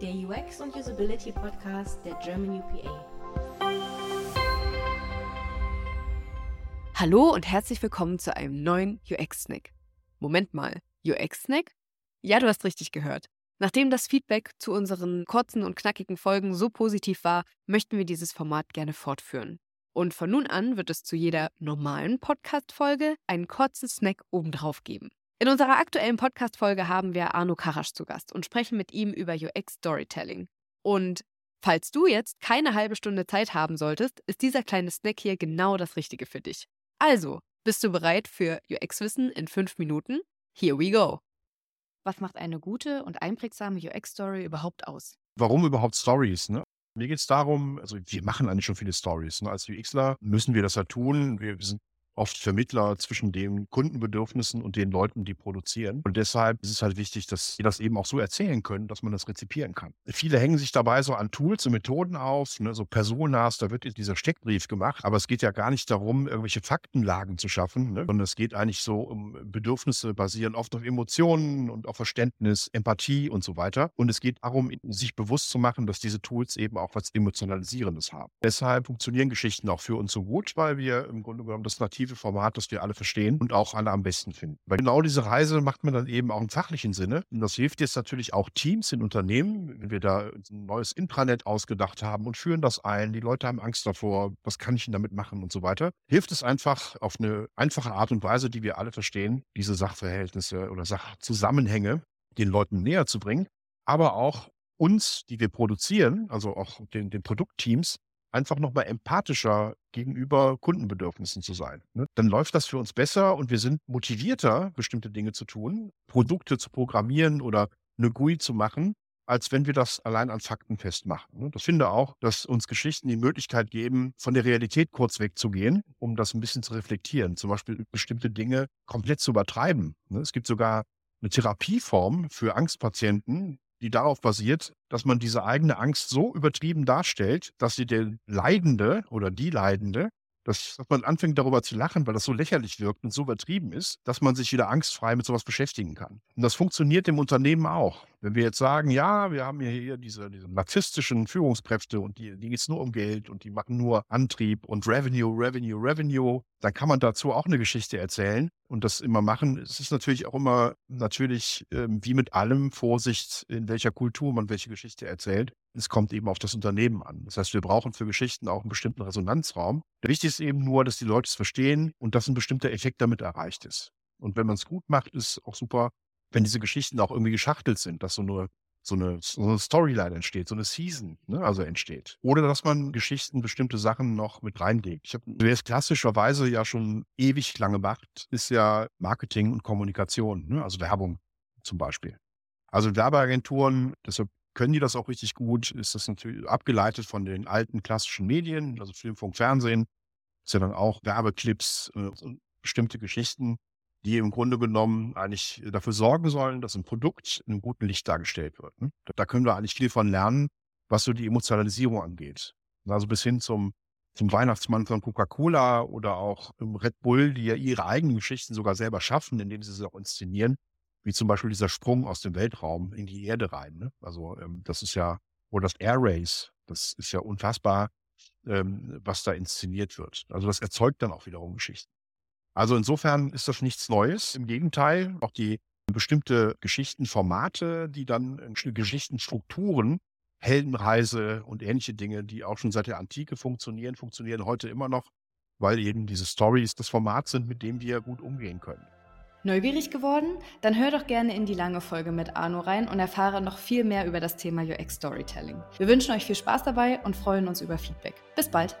der UX und Usability Podcast der German UPA. Hallo und herzlich willkommen zu einem neuen UX-Snack. Moment mal, UX-Snack? Ja, du hast richtig gehört. Nachdem das Feedback zu unseren kurzen und knackigen Folgen so positiv war, möchten wir dieses Format gerne fortführen. Und von nun an wird es zu jeder normalen Podcast-Folge einen kurzen Snack obendrauf geben. In unserer aktuellen Podcast-Folge haben wir Arno Karasch zu Gast und sprechen mit ihm über UX-Storytelling. Und falls du jetzt keine halbe Stunde Zeit haben solltest, ist dieser kleine Snack hier genau das Richtige für dich. Also, bist du bereit für UX-Wissen in fünf Minuten? Here we go! Was macht eine gute und einprägsame UX-Story überhaupt aus? Warum überhaupt Stories? Ne? Mir geht es darum, also wir machen eigentlich schon viele Stories. Ne? Als UXler müssen wir das ja tun. Wir sind oft Vermittler zwischen den Kundenbedürfnissen und den Leuten, die produzieren. Und deshalb ist es halt wichtig, dass sie das eben auch so erzählen können, dass man das rezipieren kann. Viele hängen sich dabei so an Tools und Methoden auf, ne, so Personas, da wird dieser Steckbrief gemacht. Aber es geht ja gar nicht darum, irgendwelche Faktenlagen zu schaffen, ne, sondern es geht eigentlich so um Bedürfnisse basieren oft auf Emotionen und auf Verständnis, Empathie und so weiter. Und es geht darum, sich bewusst zu machen, dass diese Tools eben auch was Emotionalisierendes haben. Deshalb funktionieren Geschichten auch für uns so gut, weil wir im Grunde genommen das native Format, das wir alle verstehen und auch alle am besten finden. Weil genau diese Reise macht man dann eben auch im fachlichen Sinne. Und das hilft jetzt natürlich auch Teams in Unternehmen, wenn wir da ein neues Intranet ausgedacht haben und führen das ein. Die Leute haben Angst davor, was kann ich denn damit machen und so weiter. Hilft es einfach auf eine einfache Art und Weise, die wir alle verstehen, diese Sachverhältnisse oder Sachzusammenhänge den Leuten näher zu bringen, aber auch uns, die wir produzieren, also auch den, den Produktteams, einfach nochmal empathischer gegenüber Kundenbedürfnissen zu sein. Ne? Dann läuft das für uns besser und wir sind motivierter, bestimmte Dinge zu tun, Produkte zu programmieren oder eine GUI zu machen, als wenn wir das allein an Fakten festmachen. Ne? Das finde auch, dass uns Geschichten die Möglichkeit geben, von der Realität kurz wegzugehen, um das ein bisschen zu reflektieren. Zum Beispiel bestimmte Dinge komplett zu übertreiben. Ne? Es gibt sogar eine Therapieform für Angstpatienten, die darauf basiert, dass man diese eigene Angst so übertrieben darstellt, dass sie der Leidende oder die Leidende, dass, dass, man anfängt darüber zu lachen, weil das so lächerlich wirkt und so übertrieben ist, dass man sich wieder angstfrei mit sowas beschäftigen kann. Und das funktioniert im Unternehmen auch. Wenn wir jetzt sagen, ja, wir haben hier diese, diese narzisstischen Führungskräfte und die, die geht es nur um Geld und die machen nur Antrieb und Revenue, Revenue, Revenue, dann kann man dazu auch eine Geschichte erzählen und das immer machen. Es ist natürlich auch immer natürlich ähm, wie mit allem Vorsicht, in welcher Kultur man welche Geschichte erzählt. Es kommt eben auf das Unternehmen an. Das heißt, wir brauchen für Geschichten auch einen bestimmten Resonanzraum. Wichtig ist eben nur, dass die Leute es verstehen und dass ein bestimmter Effekt damit erreicht ist. Und wenn man es gut macht, ist auch super, wenn diese Geschichten auch irgendwie geschachtelt sind, dass so eine, so eine, so eine Storyline entsteht, so eine Season, ne, also entsteht. Oder dass man Geschichten bestimmte Sachen noch mit reinlegt. Ich habe, wer es klassischerweise ja schon ewig lange macht, ist ja Marketing und Kommunikation, ne, also Werbung zum Beispiel. Also Werbeagenturen, deshalb können die das auch richtig gut, ist das natürlich abgeleitet von den alten klassischen Medien, also Film, Funk, Fernsehen, ist ja dann auch Werbeclips, äh, bestimmte Geschichten die im Grunde genommen eigentlich dafür sorgen sollen, dass ein Produkt in einem guten Licht dargestellt wird. Ne? Da können wir eigentlich viel von lernen, was so die Emotionalisierung angeht. Also bis hin zum, zum Weihnachtsmann von Coca-Cola oder auch Red Bull, die ja ihre eigenen Geschichten sogar selber schaffen, indem sie sie auch inszenieren, wie zum Beispiel dieser Sprung aus dem Weltraum in die Erde rein. Ne? Also ähm, das ist ja, oder das Air Race, das ist ja unfassbar, ähm, was da inszeniert wird. Also das erzeugt dann auch wiederum Geschichten. Also insofern ist das nichts Neues. Im Gegenteil, auch die bestimmte Geschichtenformate, die dann Geschichtenstrukturen, Heldenreise und ähnliche Dinge, die auch schon seit der Antike funktionieren, funktionieren heute immer noch, weil eben diese Stories das Format sind, mit dem wir gut umgehen können. Neugierig geworden? Dann hör doch gerne in die lange Folge mit Arno rein und erfahre noch viel mehr über das Thema UX Storytelling. Wir wünschen euch viel Spaß dabei und freuen uns über Feedback. Bis bald!